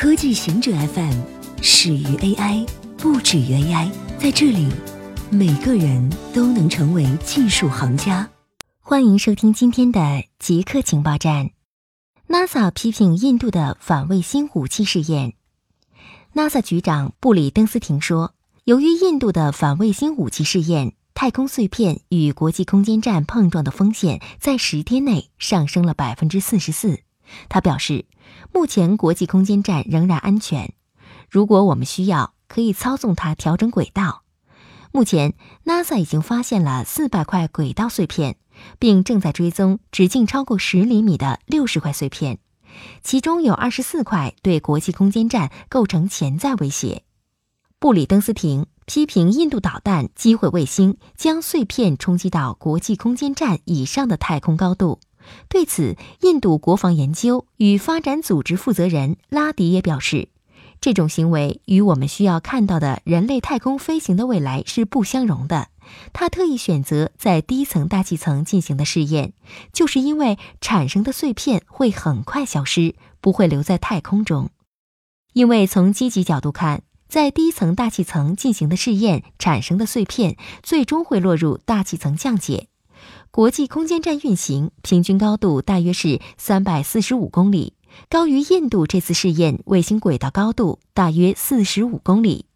科技行者 FM 始于 AI，不止于 AI。在这里，每个人都能成为技术行家。欢迎收听今天的极客情报站。NASA 批评印度的反卫星武器试验。NASA 局长布里登斯廷说，由于印度的反卫星武器试验，太空碎片与国际空间站碰撞的风险在十天内上升了百分之四十四。他表示，目前国际空间站仍然安全。如果我们需要，可以操纵它调整轨道。目前，NASA 已经发现了四百块轨道碎片，并正在追踪直径超过十厘米的六十块碎片，其中有二十四块对国际空间站构成潜在威胁。布里登斯廷批评印度导弹击毁卫星，将碎片冲击到国际空间站以上的太空高度。对此，印度国防研究与发展组织负责人拉迪也表示，这种行为与我们需要看到的人类太空飞行的未来是不相容的。他特意选择在低层大气层进行的试验，就是因为产生的碎片会很快消失，不会留在太空中。因为从积极角度看，在低层大气层进行的试验产生的碎片，最终会落入大气层降解。国际空间站运行平均高度大约是三百四十五公里，高于印度这次试验卫星轨道高度大约四十五公里。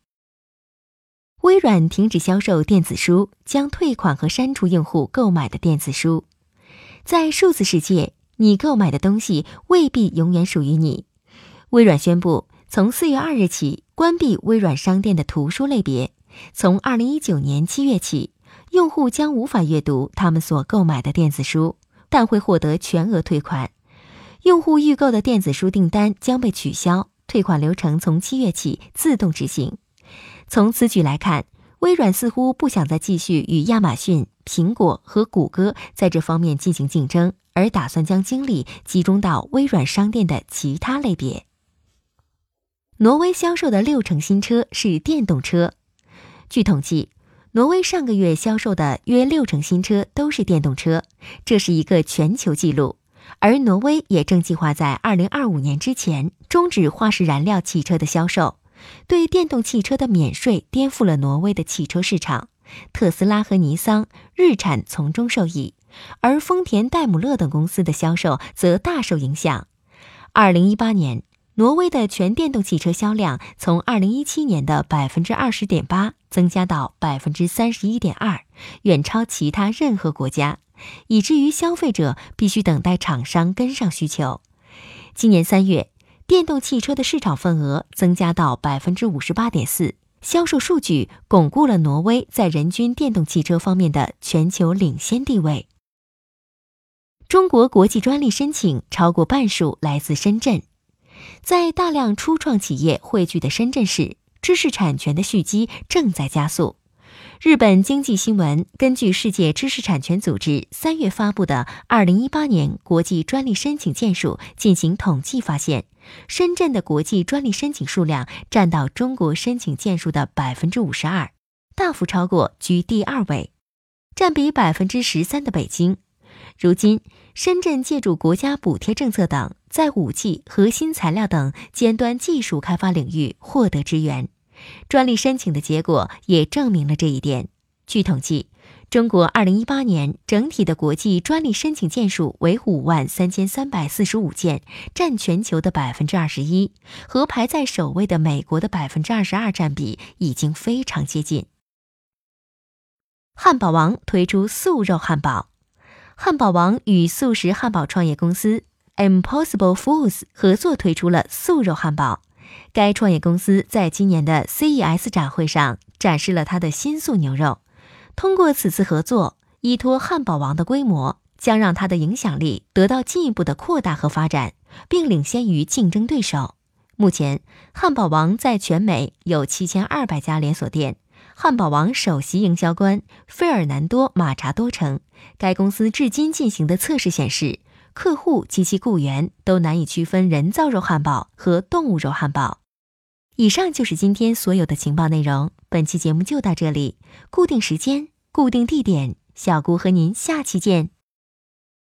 微软停止销售电子书，将退款和删除用户购买的电子书。在数字世界，你购买的东西未必永远属于你。微软宣布，从四月二日起关闭微软商店的图书类别，从二零一九年七月起。用户将无法阅读他们所购买的电子书，但会获得全额退款。用户预购的电子书订单将被取消，退款流程从七月起自动执行。从此举来看，微软似乎不想再继续与亚马逊、苹果和谷歌在这方面进行竞争，而打算将精力集中到微软商店的其他类别。挪威销售的六成新车是电动车，据统计。挪威上个月销售的约六成新车都是电动车，这是一个全球纪录。而挪威也正计划在二零二五年之前终止化石燃料汽车的销售。对电动汽车的免税颠覆了挪威的汽车市场，特斯拉和尼桑、日产从中受益，而丰田、戴姆勒等公司的销售则大受影响。二零一八年。挪威的全电动汽车销量从二零一七年的百分之二十点八增加到百分之三十一点二，远超其他任何国家，以至于消费者必须等待厂商跟上需求。今年三月，电动汽车的市场份额增加到百分之五十八点四，销售数据巩固了挪威在人均电动汽车方面的全球领先地位。中国国际专利申请超过半数来自深圳。在大量初创企业汇聚的深圳市，知识产权的蓄积正在加速。日本经济新闻根据世界知识产权组织三月发布的二零一八年国际专利申请件数进行统计，发现深圳的国际专利申请数量占到中国申请件数的百分之五十二，大幅超过居第二位，占比百分之十三的北京。如今，深圳借助国家补贴政策等，在五 G 核心材料等尖端技术开发领域获得支援。专利申请的结果也证明了这一点。据统计，中国2018年整体的国际专利申请件数为五万三千三百四十五件，占全球的百分之二十一，和排在首位的美国的百分之二十二占比已经非常接近。汉堡王推出素肉汉堡。汉堡王与素食汉堡创业公司 Impossible Foods 合作推出了素肉汉堡。该创业公司在今年的 CES 展会上展示了它的新素牛肉。通过此次合作，依托汉堡王的规模，将让它的影响力得到进一步的扩大和发展，并领先于竞争对手。目前，汉堡王在全美有七千二百家连锁店。汉堡王首席营销官费尔南多·马查多称，该公司至今进行的测试显示，客户及其雇员都难以区分人造肉汉堡和动物肉汉堡。以上就是今天所有的情报内容，本期节目就到这里。固定时间，固定地点，小姑和您下期见。